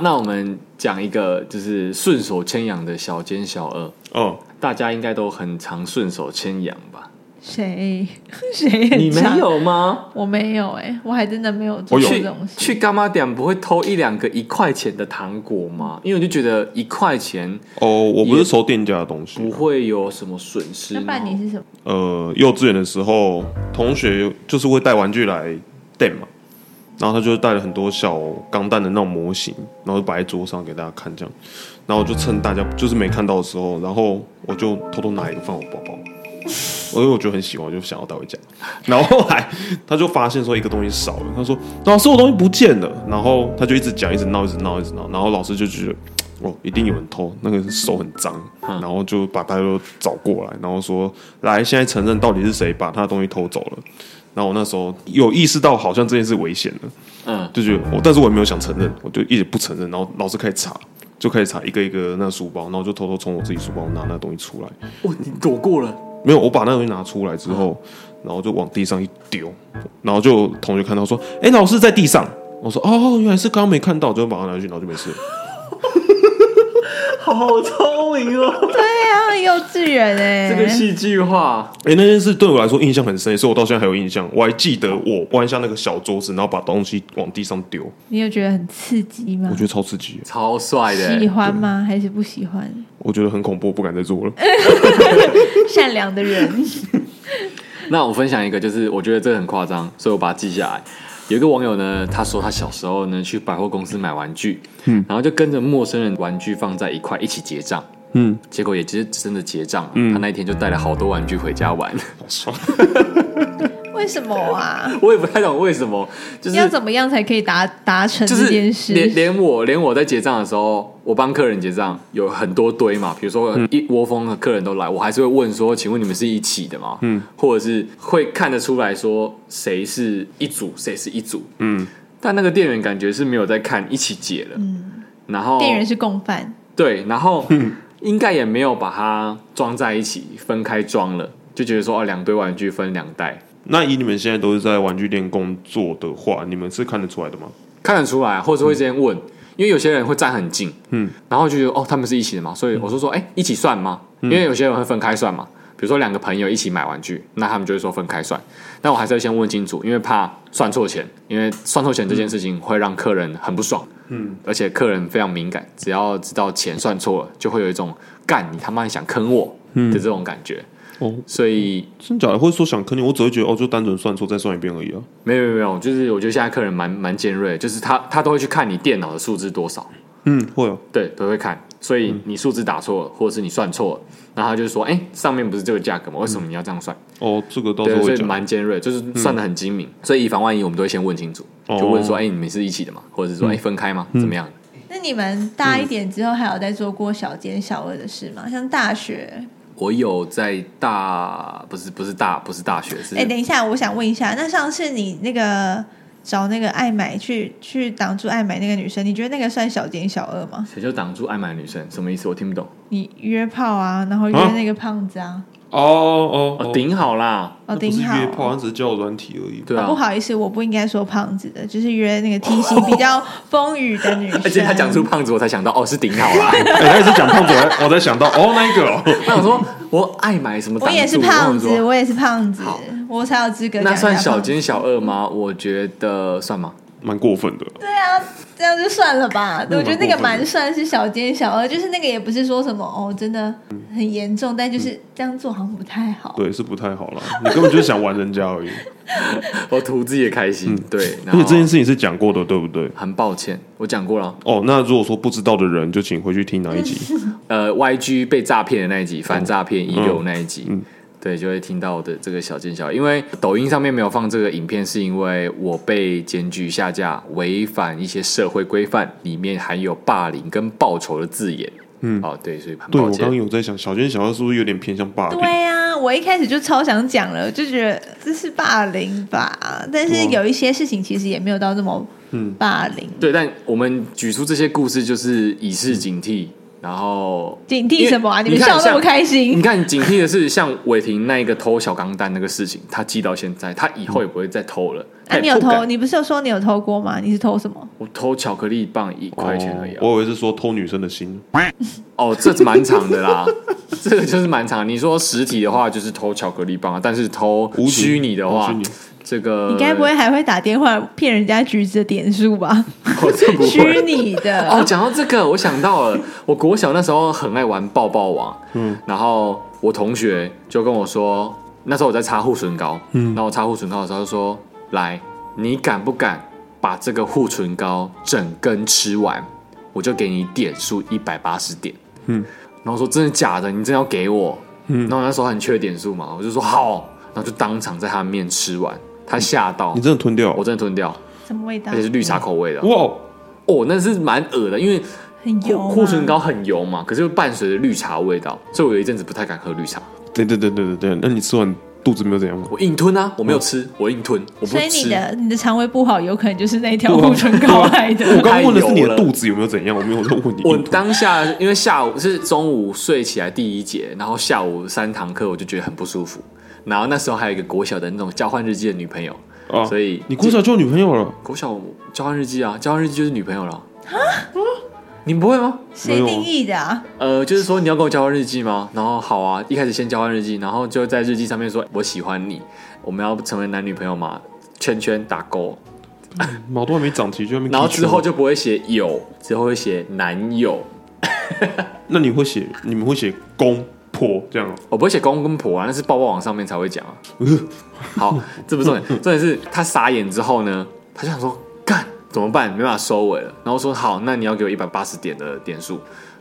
那我们讲一个就是顺手牵羊的小奸小恶。哦，大家应该都很常顺手牵羊吧？谁谁？你没有吗？我没有哎、欸，我还真的没有做这种事。去干妈店不会偷一两个一块钱的糖果吗？因为我就觉得一块钱哦，我不是收店家的东西，不会有什么损失。那办你是什么？呃，幼稚园的时候，同学就是会带玩具来店嘛，然后他就带了很多小钢弹的那种模型，然后就摆在桌上给大家看，这样，然后我就趁大家就是没看到的时候，然后我就偷偷拿一个放我包包。我因为我觉得很喜欢，我就想要带回家。然后后来他就发现说一个东西少了，他说：“老师，我东西不见了。”然后他就一直讲，一直闹，一直闹，一直闹。然后老师就觉得 哦，一定有人偷，那个手很脏，然后就把他都找过来，然后说：“来，现在承认到底是谁把他的东西偷走了。”然后我那时候有意识到好像这件事危险了，嗯，就觉得我，但是我也没有想承认，我就一直不承认。然后老师开始查，就开始查一个一个那个书包，然后就偷偷从我自己书包拿那个东西出来。哦，你躲过了。没有，我把那东西拿出来之后，然后就往地上一丢，然后就同学看到说：“哎，老师在地上。”我说：“哦，原来是刚刚没看到，就把它拿去，然后就没事。”好聪明哦！对啊，幼稚园哎，这个戏剧化。哎，那件事对我来说印象很深，所以我到现在还有印象。我还记得我弯下那个小桌子，然后把东西往地上丢。你有觉得很刺激吗？我觉得超刺激，超帅的。喜欢吗？还是不喜欢？我觉得很恐怖，不敢再做了。善良的人。那我分享一个，就是我觉得这个很夸张，所以我把它记下来。有一个网友呢，他说他小时候呢去百货公司买玩具，嗯，然后就跟着陌生人玩具放在一块一起结账，嗯，结果也其实真的结账，嗯，他那一天就带了好多玩具回家玩，好爽。为什么啊？我也不太懂为什么，就是要怎么样才可以达达成这件事？连连我连我在结账的时候，我帮客人结账有很多堆嘛，比如说一窝蜂的客人都来，我还是会问说，请问你们是一起的吗？嗯，或者是会看得出来说谁是一组，谁是一组？嗯，但那个店员感觉是没有在看一起结了，嗯，然后店员是共犯，对，然后应该也没有把它装在一起，分开装了，就觉得说哦，两堆玩具分两袋。那以你们现在都是在玩具店工作的话，你们是看得出来的吗？看得出来，或者会先问，嗯、因为有些人会站很近，嗯，然后就觉得哦，他们是一起的嘛，所以我就说说，哎、欸，一起算吗？因为有些人会分开算嘛，比如说两个朋友一起买玩具，那他们就会说分开算。但我还是要先问清楚，因为怕算错钱，因为算错钱这件事情会让客人很不爽，嗯，而且客人非常敏感，只要知道钱算错了，就会有一种干你他妈想坑我的这种感觉。哦，所以真假的，或者说想坑你，我只会觉得哦，就单纯算错再算一遍而已啊。没有没有没有，就是我觉得现在客人蛮蛮尖锐，就是他他都会去看你电脑的数字多少。嗯，会哦，对，都会看。所以你数字打错了，或者是你算错了，然后他就说，哎，上面不是这个价格吗？为什么你要这样算？哦，这个倒是会讲。所以蛮尖锐，就是算的很精明。所以以防万一，我们都会先问清楚，就问说，哎，你们是一起的吗？或者是说，哎，分开吗？怎么样？那你们大一点之后，还有在做过小奸小恶的事吗？像大学。我有在大，不是不是大，不是大学是。哎，等一下，我想问一下，那上次你那个找那个爱买去去挡住爱买那个女生，你觉得那个算小奸小恶吗？谁叫挡住爱买女生？什么意思？我听不懂。你约炮啊，然后约那个胖子啊。哦哦哦，顶好啦！哦，顶好，约炮只是交友软体而已。对啊，不好意思，我不应该说胖子的，就是约那个体型比较 丰腴的女生。而且他讲出胖子，我才想到哦，是顶好啦。哎，他也是讲胖子，我才想到哦，那一个。我想说，我爱买什么？我也是胖子，我也是胖子，我才有资格。那算小奸小恶吗？我觉得算吗？蛮过分的。对啊。这样就算了吧，我觉得那个蛮算是小奸小恶，就是那个也不是说什么哦，真的很严重，但就是这样做好像不太好。对，是不太好了。你根本就是想玩人家而已。我图自己也开心。对，而且这件事情是讲过的，对不对？很抱歉，我讲过了。哦，那如果说不知道的人，就请回去听哪一集？呃，YG 被诈骗的那一集，反诈骗一六那一集。对，就会听到我的这个小奸小恶，因为抖音上面没有放这个影片，是因为我被检举下架，违反一些社会规范，里面含有霸凌跟报仇的字眼。嗯，哦，对，所以很抱歉。对，我刚刚有在想，小娟小恶是不是有点偏向霸凌？对呀、啊，我一开始就超想讲了，就觉得这是霸凌吧。但是有一些事情其实也没有到这么嗯霸凌。嗯、对，但我们举出这些故事，就是以示警惕。嗯然后警惕什么啊？你们笑那么开心？你看警惕的是像伟霆那一个偷小钢弹那个事情，他记到现在，他以后也不会再偷了。哎，你有偷？你不是有说你有偷过吗？你是偷什么？我偷巧克力棒一块钱而已。我以为是说偷女生的心。哦，这是蛮长的啦，这个就是蛮长。你说实体的话就是偷巧克力棒，但是偷虚拟的话。这个你该不会还会打电话骗人家橘子的点数吧？哦，这不会虚拟的 哦。讲到这个，我想到了，我国小那时候很爱玩抱抱王，嗯，然后我同学就跟我说，那时候我在擦护唇膏，嗯，然后我擦护唇膏的时候就说，来，你敢不敢把这个护唇膏整根吃完，我就给你点数一百八十点，嗯，然后我说真的假的？你真的要给我？嗯，然后那时候很缺点数嘛，我就说好，然后就当场在他面吃完。他吓到，你真的吞掉？我真的吞掉。什么味道？而且是绿茶口味的。哇，哦，那是蛮恶的，因为很油，护唇膏很油嘛，可是又伴随着绿茶味道，所以我有一阵子不太敢喝绿茶。对对对对对对，那你吃完肚子没有怎样吗？我硬吞啊，我没有吃，我硬吞。我不所以你的你的肠胃不好，有可能就是那条护唇膏害的。我刚问的是你的肚子有没有怎样，我没有在问你。我当下因为下午是中午睡起来第一节，然后下午三堂课，我就觉得很不舒服。然后那时候还有一个国小的那种交换日记的女朋友，啊、所以你国小就有女朋友了？国小交换日记啊，交换日记就是女朋友了。啊？你们不会吗？谁定义的啊？呃，就是说你要跟我交换日记吗？然后好啊，一开始先交换日记，然后就在日记上面说我喜欢你，我们要成为男女朋友嘛？圈圈打勾，毛都还没长齐就还没。然后之后就不会写有，之后会写男友。那你会写？你们会写公婆这样？我不会写公跟婆啊，那是抱抱网上面才会讲啊。好，这不重点，重点是他傻眼之后呢，他就想说干。怎么办？没办法收尾了。然后说好，那你要给我一百八十点的点数。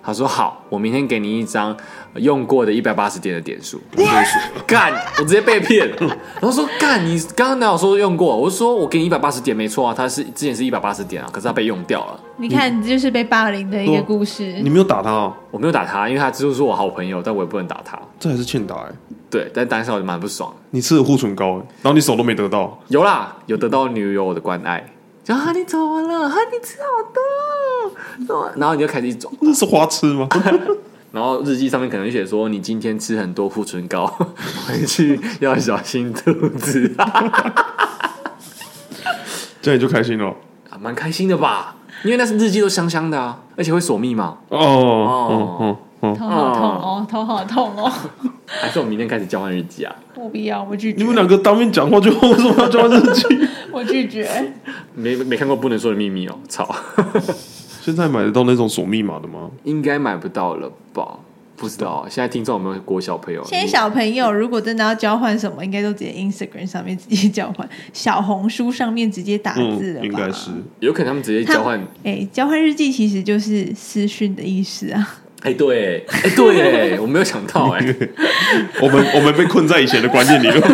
他说好，我明天给你一张用过的一百八十点的点数。干，我直接被骗。然后说干，你刚刚哪有说用过？我说我给你一百八十点，没错啊，他是之前是一百八十点啊，可是他被用掉了。你看，这就是被霸凌的一个故事。你没有打他哦？我没有打他，因为他就是我好朋友，但我也不能打他。这还是欠打哎。对，但当时我就蛮不爽。你吃了护唇膏，然后你手都没得到。有啦，有得到女友的关爱。啊！你怎么了？啊！你吃好多，然后你就开始一种，那是花痴吗？然后日记上面可能写说，你今天吃很多护唇膏，回去要小心肚子。这样你就开心了，啊，蛮开心的吧？因为那是日记都香香的啊，而且会锁密码。哦哦哦。头好痛哦，头好痛哦！还是我明天开始交换日记啊？我不要，我拒绝。你们两个当面讲话就为什么要交换日记？我拒绝。没没看过不能说的秘密哦，操！现在买得到那种锁密码的吗？应该买不到了吧？不知道。现在听众有没有国小朋友？现在小朋友如果真的要交换什么，应该都直接 Instagram 上面直接交换，小红书上面直接打字了吧？应该是。有可能他们直接交换。哎，交换日记其实就是私讯的意思啊。哎，对，哎，对，哎，我没有想到，哎，我们我们被困在以前的观念里了。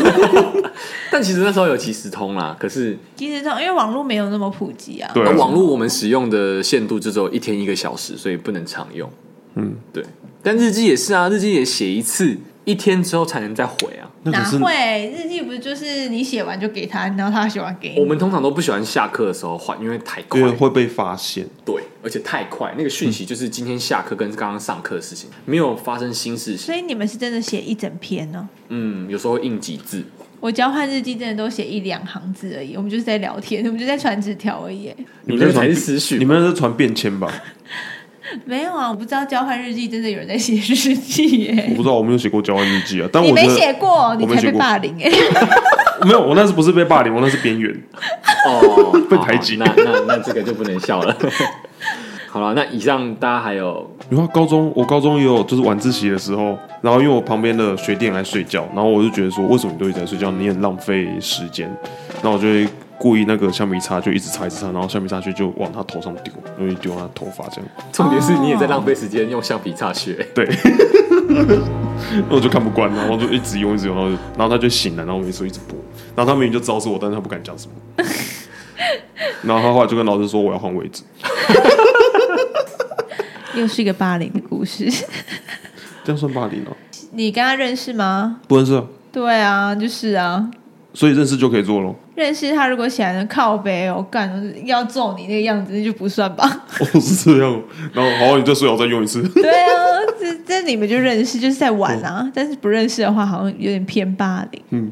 但其实那时候有即时通啦，可是即时通因为网络没有那么普及啊。对，网络我们使用的限度就只有一天一个小时，所以不能常用。嗯，对。但日记也是啊，日记也写一次。一天之后才能再回啊？哪会？日记不是就是你写完就给他，然后他写完给你？我们通常都不喜欢下课的时候换，因为太快，会被发现。对，而且太快，那个讯息就是今天下课跟刚刚上课的事情，没有发生新事情。所以你们是真的写一整篇呢？嗯，有时候会印几字。我交换日记真的都写一两行字而已，我们就是在聊天，我们就在传纸条而已。你们才是私讯，你们是传便签吧？没有啊，我不知道交换日记真的有人在写日记耶。我不知道，我没有写过交换日记啊。但我你没写过，你才被霸凌哎。没有，我那是不是被霸凌？我那是边缘哦，被排挤。那那那这个就不能笑了。好了，那以上大家还有，你看高中，我高中也有就是晚自习的时候，然后因为我旁边的学弟来睡觉，然后我就觉得说，为什么你都一直在睡觉？你很浪费时间。然后我就会。故意那个橡皮擦就一直擦一直擦，然后橡皮擦屑就往他头上丢，容易丢他头发这样。重点是你也在浪费时间用橡皮擦屑。对，那我就看不惯，然后就一直用一直用，然后然后他就醒了，然后我每次一直播，然后他明明就知道是我，但是他不敢讲什么。然后他后来就跟老师说我要换位置。又是一个霸凌的故事。这样算霸凌吗？你跟他认识吗？不认识啊。对啊，就是啊。所以认识就可以做喽。认识他如果显然靠北哦，干要揍你那个样子，那就不算吧。哦，是这样。然后，好，你再睡好再用一次。对啊，这这你们就认识，就是在玩啊。哦、但是不认识的话，好像有点偏霸凌。嗯。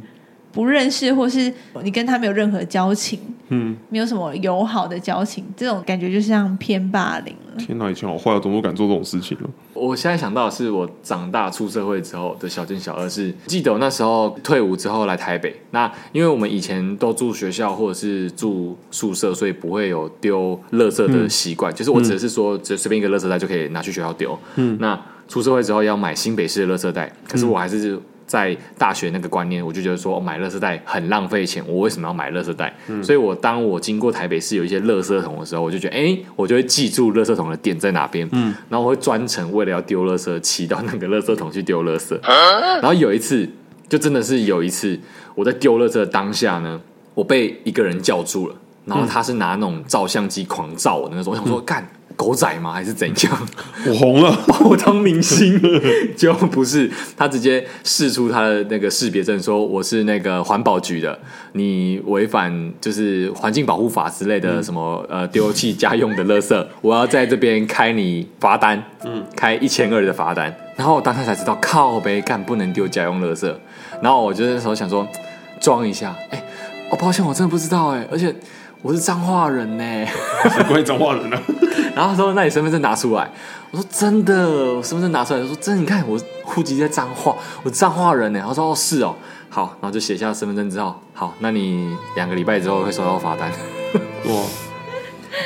不认识，或是你跟他没有任何交情，嗯，没有什么友好的交情，这种感觉就像偏霸凌了。天哪，以前好坏我，怎么敢做这种事情呢？我现在想到的是，我长大出社会之后的小件小二是，记得我那时候退伍之后来台北，那因为我们以前都住学校或者是住宿舍，所以不会有丢垃圾的习惯，嗯、就是我只是说，只随便一个垃圾袋就可以拿去学校丢。嗯，那出社会之后要买新北市的垃圾袋，可是我还是。在大学那个观念，我就觉得说，买垃圾袋很浪费钱。我为什么要买垃圾袋？嗯、所以我当我经过台北市有一些垃圾桶的时候，我就觉得，哎、欸，我就会记住垃圾桶的点在哪边。嗯，然后我会专程为了要丢垃圾，骑到那个垃圾桶去丢垃圾。啊、然后有一次，就真的是有一次，我在丢垃圾的当下呢，我被一个人叫住了，然后他是拿那种照相机狂照我的那种，我想说，干。嗯狗仔吗？还是怎样？我红了，把我当明星 就不是他直接试出他的那个识别证，说我是那个环保局的，你违反就是环境保护法之类的什么、嗯、呃丢弃家用的垃圾，我要在这边开你罚单，嗯，开一千二的罚单。然后我当时才知道靠呗干不能丢家用垃圾，然后我就那时候想说装一下，哎、欸，我、哦、抱歉，我真的不知道哎，而且。我是彰化人呢。”谁怪彰化人呢？然后他说：“那你身份证拿出来。”我说：“真的，我身份证拿出来。”他说：“真的，你看我户籍在彰化，我彰化人呢。”他说：“哦，是哦，好。”然后就写下身份证之后，好，那你两个礼拜之后会收到罚单。我！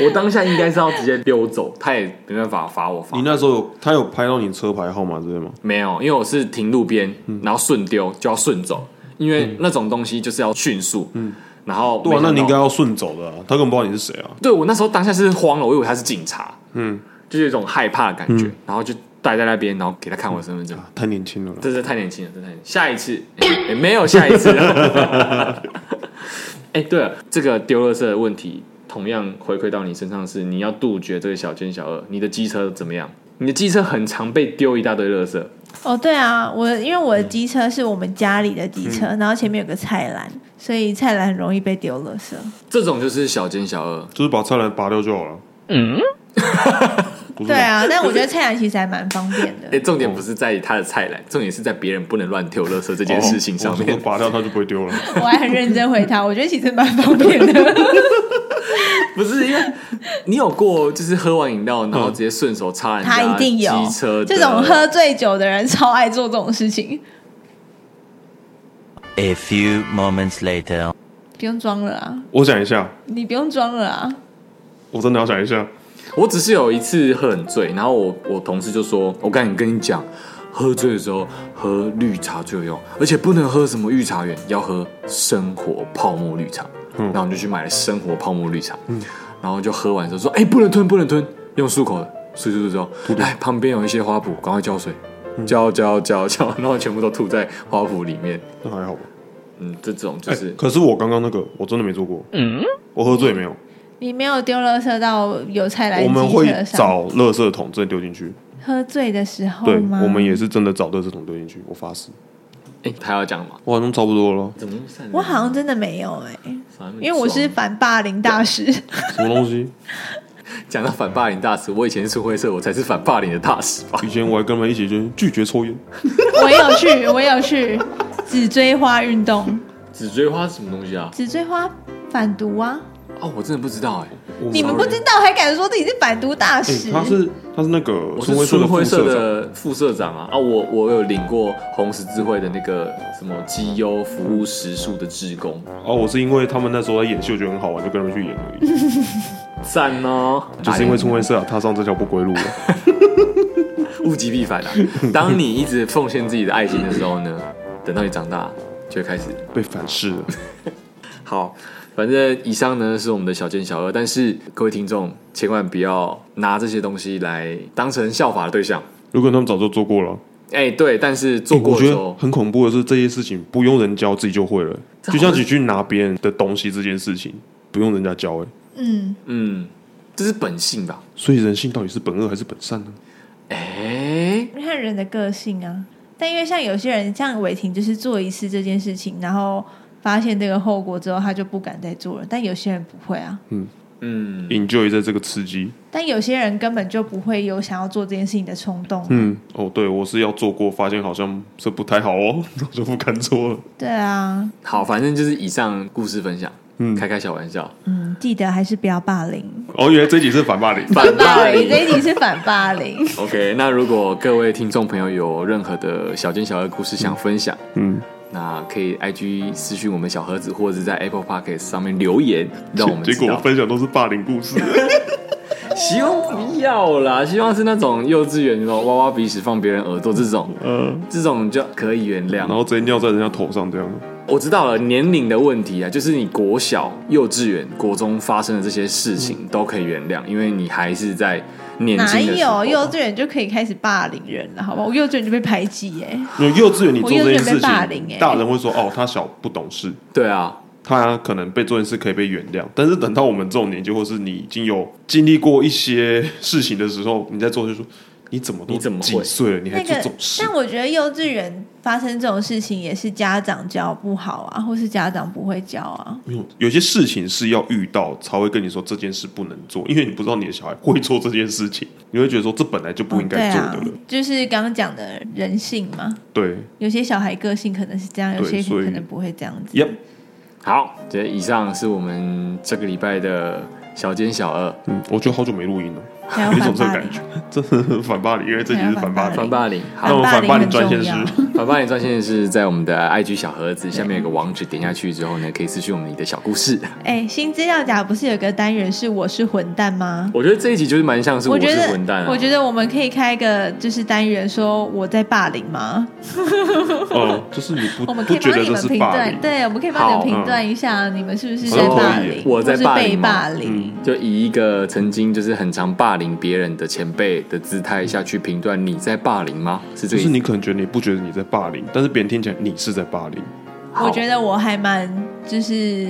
我当下应该是要直接溜走，他也没办法罚我罚。你那时候有他有拍到你车牌号码之类吗？没有，因为我是停路边，然后顺丢就要顺走，因为那种东西就是要迅速。嗯，然后对啊，那你应该要顺走的啊，他根本不知道你是谁啊。对，我那时候当下是慌了，我以为他是警察，嗯，就是有一种害怕的感觉，然后就待在那边，然后给他看我的身份证。太年轻了，真是太年轻了，真太年轻。下一次也没有下一次。哎，对了，这个丢垃圾的问题。同样回馈到你身上是，你要杜绝这个小奸小恶。你的机车怎么样？你的机车很常被丢一大堆垃圾。哦，对啊，我因为我的机车是我们家里的机车，嗯、然后前面有个菜篮，所以菜篮很容易被丢垃圾。这种就是小奸小恶，就是把菜篮拔掉就好了。嗯。对啊，但我觉得菜篮其实还蛮方便的。哎，重点不是在于他的菜篮，重点是在别人不能乱丢垃圾这件事情上面。拔掉它就不会丢了。我还很认真回他，我觉得其实蛮方便的。不是因为你有过，就是喝完饮料然后直接顺手擦人家机车。他一定有。这种喝醉酒的人超爱做这种事情。A few moments later，不用装了啊！我想一下，你不用装了啊！我真的要想一下。我只是有一次喝很醉，然后我我同事就说：“我赶紧跟你讲，喝醉的时候喝绿茶最有用，而且不能喝什么御茶园，要喝生活泡沫绿茶。”嗯，然后我们就去买了生活泡沫绿茶，嗯，然后就喝完之后说：“哎，不能吞，不能吞，用漱口的。”漱漱漱之后，哎，旁边有一些花圃，赶快浇水，浇浇浇浇，然后全部都吐在花圃里面。那还好吧？嗯，这种就是。可是我刚刚那个我真的没做过，嗯，我喝醉没有。你没有丢垃圾到有菜来？我们会找垃圾桶，真的丢进去。喝醉的时候对，我们也是真的找垃圾桶丢进去。我发誓。哎，他要讲吗？我好像差不多了。怎么？我好像真的没有哎，因为我是反霸凌大使。什么东西？讲到反霸凌大使，我以前是出灰色，我才是反霸凌的大使吧？以前我还跟他们一起就拒绝抽烟。我也有去，我也有去 紫锥花运动。紫锥花是什么东西啊？紫锥花反毒啊。哦，我真的不知道哎！你们不知道还敢说自己是百毒大使？他是他是那个我是春晖社的副社长啊！啊，我我有领过红十字会的那个什么绩优服务时数的职工哦，我是因为他们那时候在演戏，我觉得很好玩，就跟他们去演而已。赞哦！就是因为春晖社踏上这条不归路了，物极必反啊！当你一直奉献自己的爱心的时候呢，等到你长大就会开始被反噬了。好。反正以上呢是我们的小奸小恶，但是各位听众千万不要拿这些东西来当成效法的对象。如果他们早就做过了，哎、欸，对，但是做我觉得很恐怖的是这些事情不用人教自己就会了，就像你去拿别人的东西这件事情不用人家教，哎，嗯嗯，这是本性吧？所以人性到底是本恶还是本善呢？哎、欸，看人的个性啊。但因为像有些人像伟霆，就是做一次这件事情，然后。发现这个后果之后，他就不敢再做了。但有些人不会啊，嗯嗯，enjoy 在这个刺激。但有些人根本就不会有想要做这件事情的冲动。嗯，哦，对，我是要做过，发现好像是不太好哦，我就不敢做了。对啊，好，反正就是以上故事分享，嗯，开开小玩笑，嗯，记得还是不要霸凌。哦，原来这集是反霸凌，反霸凌，这一集是反霸凌。OK，那如果各位听众朋友有任何的小奸小恶故事想分享，嗯。嗯那可以 IG 私讯我们小盒子，或者是在 Apple Podcast 上面留言，让我们知道。结果我分享都是霸凌故事，希望不要啦，希望是那种幼稚园那种挖挖鼻屎放别人耳朵这种，嗯，这种就可以原谅。然后直接尿在人家头上这样。我知道了，年龄的问题啊，就是你国小、幼稚园、国中发生的这些事情都可以原谅，因为你还是在年。哪有幼稚园就可以开始霸凌人了？好吧，我幼稚园就被排挤哎。幼稚园你做这件事情，大人会说哦，他小不懂事。对啊，他可能被做件事可以被原谅，但是等到我们这种年纪，或是你已经有经历过一些事情的时候，你在做就说。你怎么都怎么几岁了？你还做这种事？但我觉得幼稚园发生这种事情也是家长教不好啊，或是家长不会教啊。有有些事情是要遇到才会跟你说这件事不能做，因为你不知道你的小孩会做这件事情，你会觉得说这本来就不应该做的了。哦啊、就是刚刚讲的人性嘛。对，有些小孩个性可能是这样，有些可能不会这样子。Yep. 好，这以上是我们这个礼拜的小尖小二。嗯，我觉得好久没录音了。还有一种这个感觉，这是反霸凌，因为这集是反霸凌。反霸凌，那我们反霸凌专线是，反霸凌专线是在我们的 IG 小盒子下面有个网址，点下去之后呢，可以私讯我们你的小故事。哎，新资料夹不是有个单元是我是混蛋吗？我觉得这一集就是蛮像是我是混蛋。我觉得我们可以开一个就是单元说我在霸凌吗？哦，就是你不，我们可以帮你们评断，对，我们可以帮你们评断一下你们是不是在霸凌，我在被霸凌，就以一个曾经就是很常霸凌别人的前辈的姿态下去评断你在霸凌吗？是这个？就是你可能觉得你不觉得你在霸凌，但是别人听起来你是在霸凌。我觉得我还蛮就是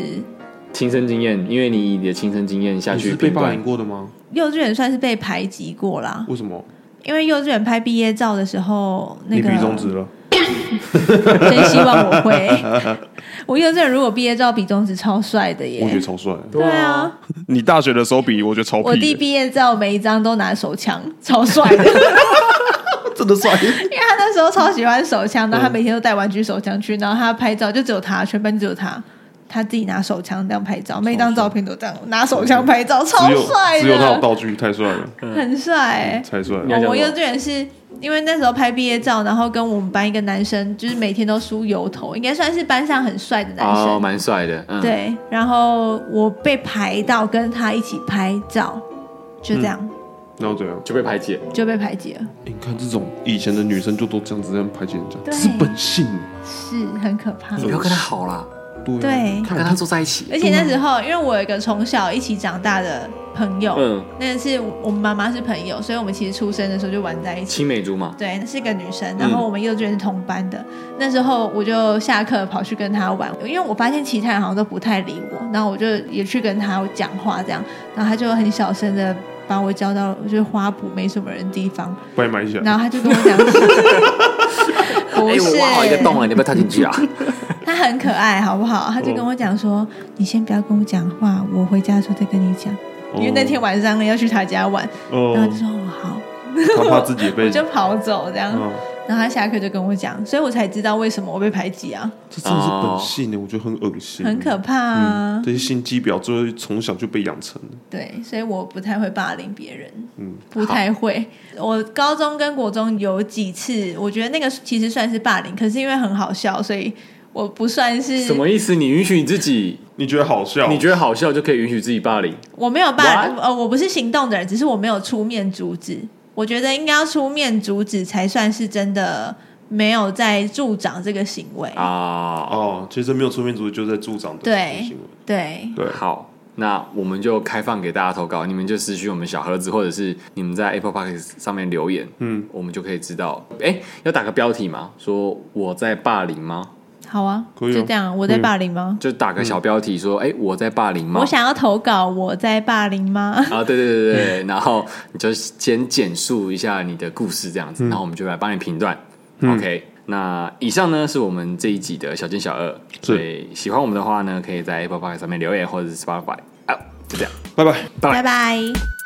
亲身经验，因为你以你的亲身经验下去，你是被霸凌过的吗？幼稚园算是被排挤过啦。为什么？因为幼稚园拍毕业照的时候，那个你比中指了。真希望我会。我幼稚园如果毕业照比中指超帅的耶，我觉得超帅。对啊，你大学的时候比我觉得超。我弟毕业照每一张都拿手枪，超帅的，真的帅。因为他那时候超喜欢手枪，然后他每天都带玩具手枪去，然后他拍照就只有他，全班只有他，他自己拿手枪这样拍照，每张照片都这样拿手枪拍照，超帅的。只有他有道具，太帅了，很帅，太帅。我幼稚园是。因为那时候拍毕业照，然后跟我们班一个男生，就是每天都梳油头，应该算是班上很帅的男生，哦，蛮帅的。嗯、对，然后我被排到跟他一起拍照，就这样。然后怎样？就被排挤，就被排挤了。你看这种以前的女生就都这样子这样排挤人家，这是本性，是很可怕。你不要跟他好啦。对，他跟他坐在一起。而且那时候，因为我有一个从小一起长大的朋友，嗯，那是我们妈妈是朋友，所以我们其实出生的时候就玩在一起。青梅竹马。对，那是一个女生，然后我们幼稚园是同班的。那时候我就下课跑去跟她玩，因为我发现其他人好像都不太理我，然后我就也去跟她讲话，这样，然后她就很小声的把我叫到就是花圃没什么人地方。然后他就跟我讲，不是，挖好一个洞啊，你要不要跳进去啊？他很可爱，好不好？他就跟我讲说：“ oh. 你先不要跟我讲话，我回家的时候再跟你讲。” oh. 因为那天晚上呢要去他家玩，oh. 然后就说：“哦，好。”他怕自己被，我就跑走这样。Oh. 然后他下课就跟我讲，所以我才知道为什么我被排挤啊！这真的是本性呢，我觉得很恶心，很可怕啊！嗯、这些心机婊，就从小就被养成了。对，所以我不太会霸凌别人，嗯，不太会。我高中跟国中有几次，我觉得那个其实算是霸凌，可是因为很好笑，所以我不算是。什么意思？你允许你自己？你觉得好笑？你觉得好笑就可以允许自己霸凌？我没有霸凌，呃，我不是行动的人，只是我没有出面阻止。我觉得应该要出面阻止，才算是真的。没有在助长这个行为啊！哦，其实没有出面阻止就在助长的行为。对对对，好，那我们就开放给大家投稿，你们就私讯我们小盒子，或者是你们在 Apple Podcast 上面留言，嗯，我们就可以知道。哎，要打个标题吗？说我在霸凌吗？好啊，就这样，我在霸凌吗？就打个小标题说，哎，我在霸凌吗？我想要投稿，我在霸凌吗？啊，对对对对，然后你就先简述一下你的故事，这样子，然后我们就来帮你评断。OK，那以上呢是我们这一集的小金小二，所以喜欢我们的话呢，可以在 Apple Podcast 上面留言，或者是 Spotify。啊，就这样，拜拜，拜拜。